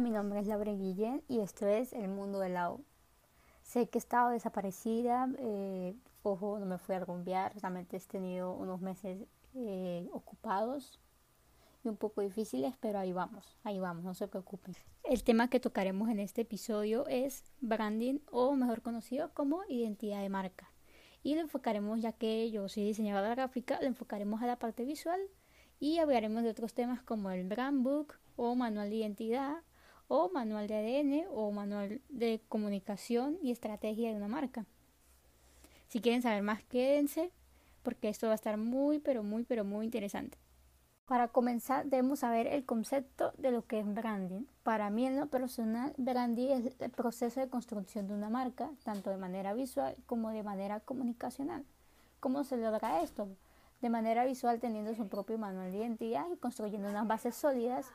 Mi nombre es Laura Guillén y esto es El Mundo del Lao. Sé que he estado desaparecida, eh, ojo, no me fui a rumbear, realmente he tenido unos meses eh, ocupados y un poco difíciles, pero ahí vamos, ahí vamos, no se preocupen. El tema que tocaremos en este episodio es branding o mejor conocido como identidad de marca. Y lo enfocaremos, ya que yo soy diseñadora gráfica, lo enfocaremos a la parte visual y hablaremos de otros temas como el brand book o manual de identidad o manual de ADN o manual de comunicación y estrategia de una marca. Si quieren saber más, quédense porque esto va a estar muy, pero muy, pero muy interesante. Para comenzar, debemos saber el concepto de lo que es branding. Para mí, en lo personal, branding es el proceso de construcción de una marca, tanto de manera visual como de manera comunicacional. ¿Cómo se logra esto? De manera visual, teniendo su propio manual de identidad y construyendo unas bases sólidas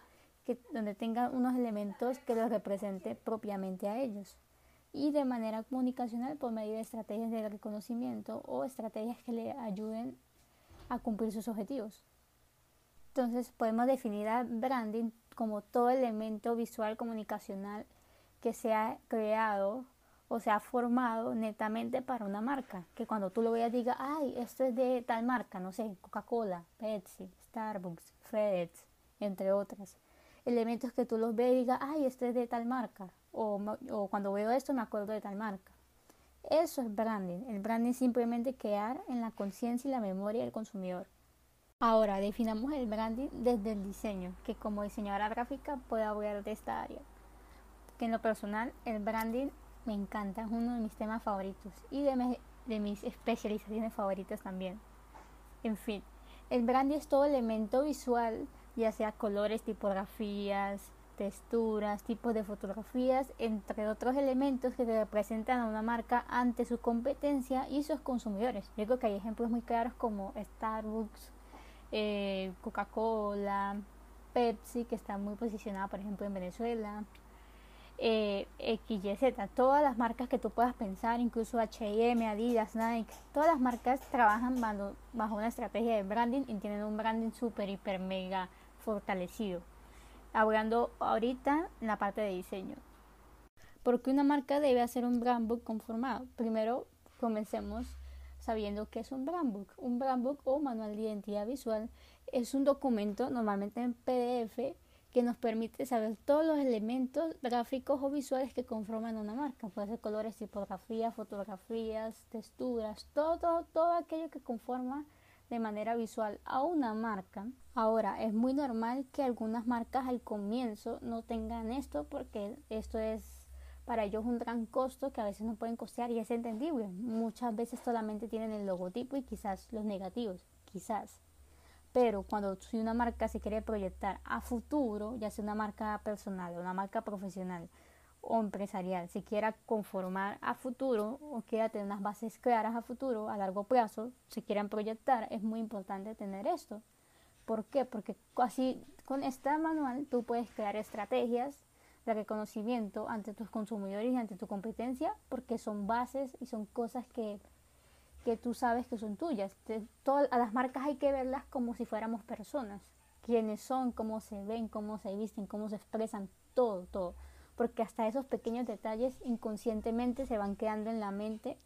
donde tengan unos elementos que los represente propiamente a ellos. Y de manera comunicacional por medio de estrategias de reconocimiento o estrategias que le ayuden a cumplir sus objetivos. Entonces podemos definir a branding como todo elemento visual comunicacional que sea creado o sea formado netamente para una marca. Que cuando tú lo veas diga, ay, esto es de tal marca, no sé, Coca-Cola, Pepsi, Starbucks, FedEx, entre otras elementos que tú los ves y digas, ay, este es de tal marca, o, o cuando veo esto me acuerdo de tal marca. Eso es branding. El branding simplemente quedar en la conciencia y la memoria del consumidor. Ahora, definamos el branding desde el diseño, que como diseñadora gráfica puedo hablar de esta área. Que en lo personal, el branding me encanta, es uno de mis temas favoritos y de mis especializaciones favoritas también. En fin, el branding es todo elemento visual ya sea colores, tipografías, texturas, tipos de fotografías, entre otros elementos que representan a una marca ante su competencia y sus consumidores. Yo creo que hay ejemplos muy claros como Starbucks, eh, Coca-Cola, Pepsi, que está muy posicionada, por ejemplo, en Venezuela, eh, XYZ, todas las marcas que tú puedas pensar, incluso HM, Adidas, Nike, todas las marcas trabajan bajo, bajo una estrategia de branding y tienen un branding super, hiper, mega fortalecido. Hablando ahorita en la parte de diseño. porque una marca debe hacer un brand book conformado? Primero, comencemos sabiendo que es un brand book. Un brand book o manual de identidad visual es un documento normalmente en PDF que nos permite saber todos los elementos gráficos o visuales que conforman una marca. Puede ser colores, tipografías, fotografías, texturas, todo, todo, todo aquello que conforma de manera visual a una marca. Ahora, es muy normal que algunas marcas al comienzo no tengan esto porque esto es para ellos un gran costo que a veces no pueden costear y es entendible. Muchas veces solamente tienen el logotipo y quizás los negativos, quizás. Pero cuando si una marca se quiere proyectar a futuro, ya sea una marca personal o una marca profesional, o empresarial se quiera conformar a futuro o quiera tener unas bases claras a futuro, a largo plazo, se quieran proyectar, es muy importante tener esto. ¿Por qué? Porque así con este manual tú puedes crear estrategias de reconocimiento ante tus consumidores y ante tu competencia porque son bases y son cosas que, que tú sabes que son tuyas. a las marcas hay que verlas como si fuéramos personas. Quiénes son, cómo se ven, cómo se visten, cómo se expresan, todo, todo porque hasta esos pequeños detalles inconscientemente se van quedando en la mente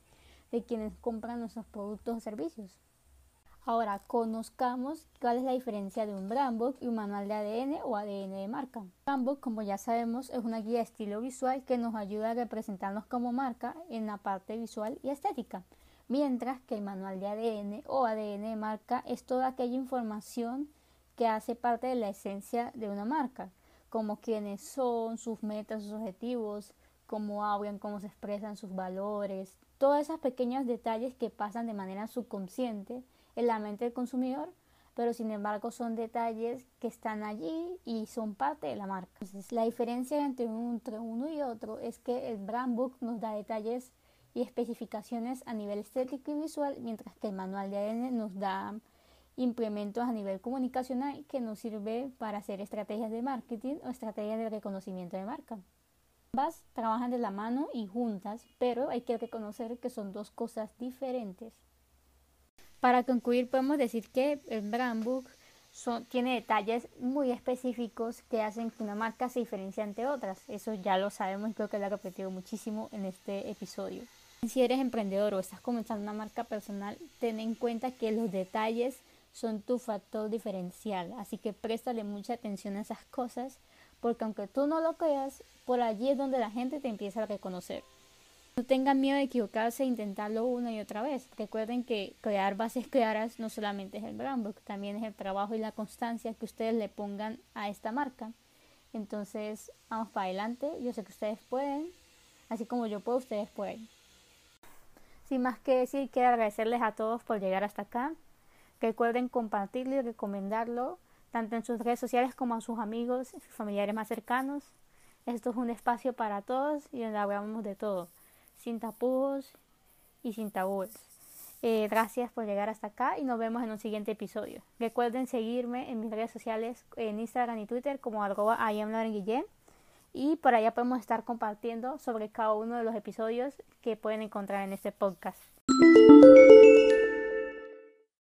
de quienes compran nuestros productos o servicios. Ahora, conozcamos cuál es la diferencia de un brand book y un manual de ADN o ADN de marca. Brand book, como ya sabemos, es una guía de estilo visual que nos ayuda a representarnos como marca en la parte visual y estética, mientras que el manual de ADN o ADN de marca es toda aquella información que hace parte de la esencia de una marca, como quiénes son, sus metas, sus objetivos, cómo hablan, cómo se expresan sus valores, todos esos pequeños detalles que pasan de manera subconsciente en la mente del consumidor, pero sin embargo son detalles que están allí y son parte de la marca. Entonces, la diferencia entre, entre uno y otro es que el brand book nos da detalles y especificaciones a nivel estético y visual, mientras que el manual de ADN nos da implementos a nivel comunicacional que nos sirve para hacer estrategias de marketing o estrategias de reconocimiento de marca. Ambas trabajan de la mano y juntas, pero hay que reconocer que son dos cosas diferentes. Para concluir, podemos decir que el brand book son, tiene detalles muy específicos que hacen que una marca se diferencie ante otras. Eso ya lo sabemos y creo que lo he repetido muchísimo en este episodio. Si eres emprendedor o estás comenzando una marca personal, ten en cuenta que los detalles son tu factor diferencial. Así que préstale mucha atención a esas cosas porque aunque tú no lo creas, por allí es donde la gente te empieza a reconocer. No tengan miedo de equivocarse e intentarlo una y otra vez. Recuerden que crear bases claras no solamente es el brand book, también es el trabajo y la constancia que ustedes le pongan a esta marca. Entonces, vamos para adelante. Yo sé que ustedes pueden, así como yo puedo, ustedes pueden. Sin más que decir, quiero agradecerles a todos por llegar hasta acá. Recuerden compartirlo y recomendarlo tanto en sus redes sociales como a sus amigos y familiares más cercanos. Esto es un espacio para todos y donde hablamos de todo, sin tapujos y sin tabúes. Eh, gracias por llegar hasta acá y nos vemos en un siguiente episodio. Recuerden seguirme en mis redes sociales en Instagram y Twitter como arroba y por allá podemos estar compartiendo sobre cada uno de los episodios que pueden encontrar en este podcast.